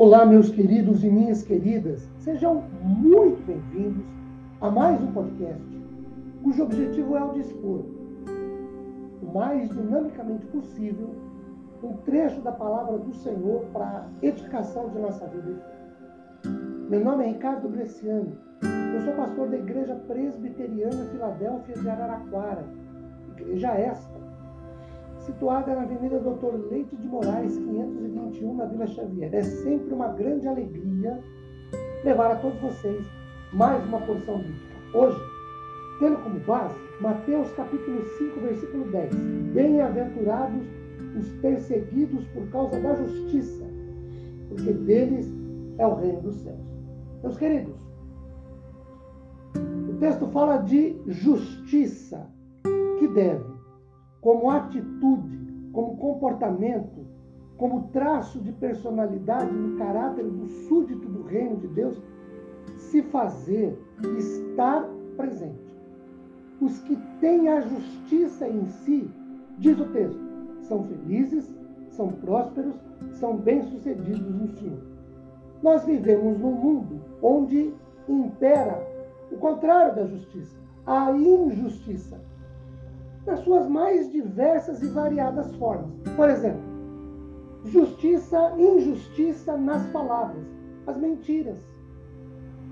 Olá, meus queridos e minhas queridas, sejam muito bem-vindos a mais um podcast, cujo objetivo é o de expor, o mais dinamicamente possível, um trecho da palavra do Senhor para a edificação de nossa vida. Meu nome é Ricardo Bresciani, eu sou pastor da Igreja Presbiteriana Filadélfia de Araraquara, igreja esta, situada na Avenida Doutor Leite de Moraes, 521, na Vila Xavier. É sempre uma grande alegria levar a todos vocês mais uma porção bíblica. Hoje, tendo como base Mateus capítulo 5, versículo 10. Bem-aventurados os perseguidos por causa da justiça, porque deles é o reino dos céus. Meus queridos, o texto fala de justiça que deve como atitude, como comportamento, como traço de personalidade no caráter do súdito do reino de Deus, se fazer, estar presente. Os que têm a justiça em si, diz o texto, são felizes, são prósperos, são bem-sucedidos no Senhor. Nós vivemos num mundo onde impera o contrário da justiça, a injustiça nas suas mais diversas e variadas formas. Por exemplo, justiça, injustiça nas palavras, as mentiras,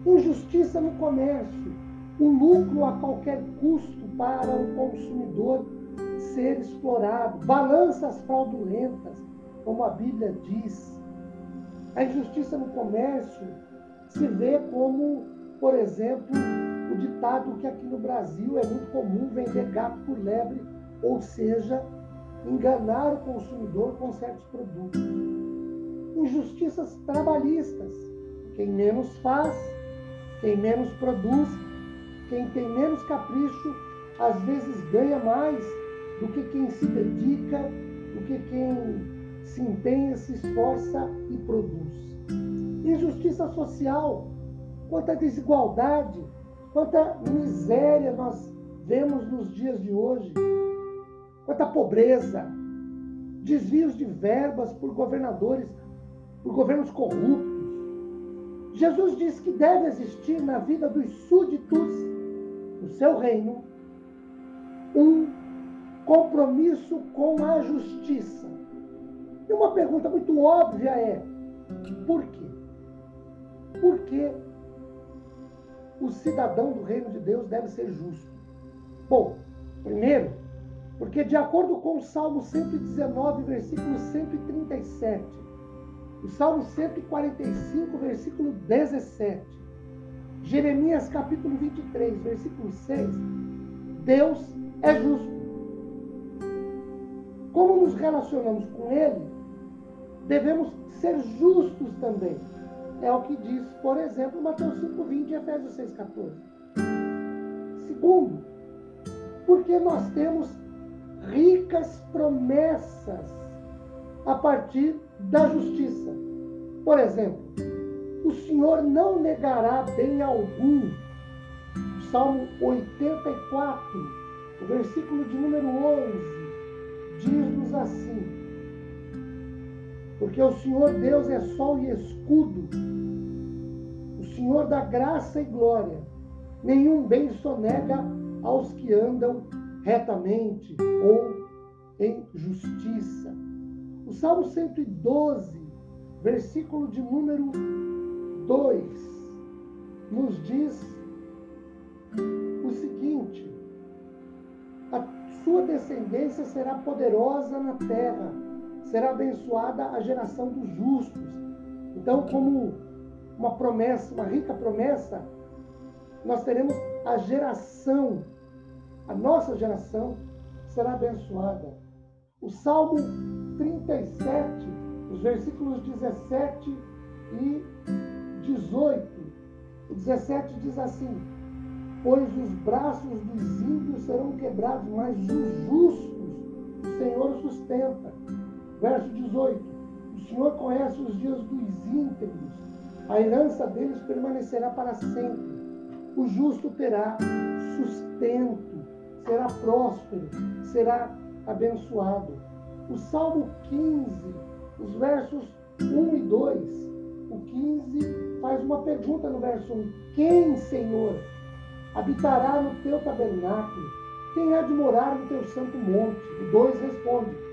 injustiça no comércio, o lucro a qualquer custo para o consumidor ser explorado, balanças fraudulentas, como a Bíblia diz. A injustiça no comércio se vê como, por exemplo, ditado que aqui no Brasil é muito comum vender gato por lebre, ou seja, enganar o consumidor com certos produtos. Injustiças trabalhistas. Quem menos faz, quem menos produz, quem tem menos capricho, às vezes ganha mais do que quem se dedica, do que quem se empenha, se esforça e produz. Injustiça social, quanta desigualdade, Quanta miséria nós vemos nos dias de hoje. Quanta pobreza. Desvios de verbas por governadores, por governos corruptos. Jesus diz que deve existir na vida dos súditos do seu reino um compromisso com a justiça. E uma pergunta muito óbvia é: por quê? Por que o cidadão do reino de Deus deve ser justo? Bom, primeiro, porque de acordo com o Salmo 119, versículo 137, o Salmo 145, versículo 17, Jeremias capítulo 23, versículo 6, Deus é justo. Como nos relacionamos com Ele, devemos ser justos também. É o que diz, por exemplo, Mateus 5,20 e Efésios 6,14. Segundo, porque nós temos ricas promessas a partir da justiça. Por exemplo, o Senhor não negará bem algum. Salmo 84, o versículo de número 11, diz-nos assim: porque o Senhor Deus é sol e escudo, o Senhor da graça e glória. Nenhum bem sonega aos que andam retamente ou em justiça. O Salmo 112, versículo de número 2, nos diz o seguinte: a sua descendência será poderosa na terra será abençoada a geração dos justos. Então, como uma promessa, uma rica promessa, nós teremos a geração, a nossa geração será abençoada. O Salmo 37, os versículos 17 e 18. O 17 diz assim: Pois os braços dos ímpios serão quebrados, mas os justos o Senhor sustenta. Verso 18: O Senhor conhece os dias dos íntegros, a herança deles permanecerá para sempre. O justo terá sustento, será próspero, será abençoado. O Salmo 15, os versos 1 e 2, o 15 faz uma pergunta no verso 1: Quem, Senhor, habitará no teu tabernáculo? Quem há de morar no teu santo monte? O 2 responde: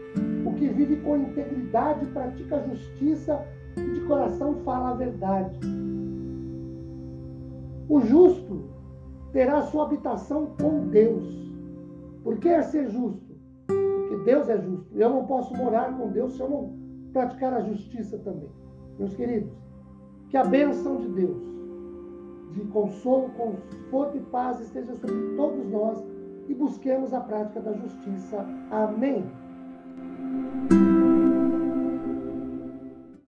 que vive com integridade, pratica justiça e de coração fala a verdade. O justo terá sua habitação com Deus. Por que é ser justo? Porque Deus é justo. Eu não posso morar com Deus se eu não praticar a justiça também. Meus queridos, que a bênção de Deus, de consolo, conforto e paz esteja sobre todos nós e busquemos a prática da justiça. Amém.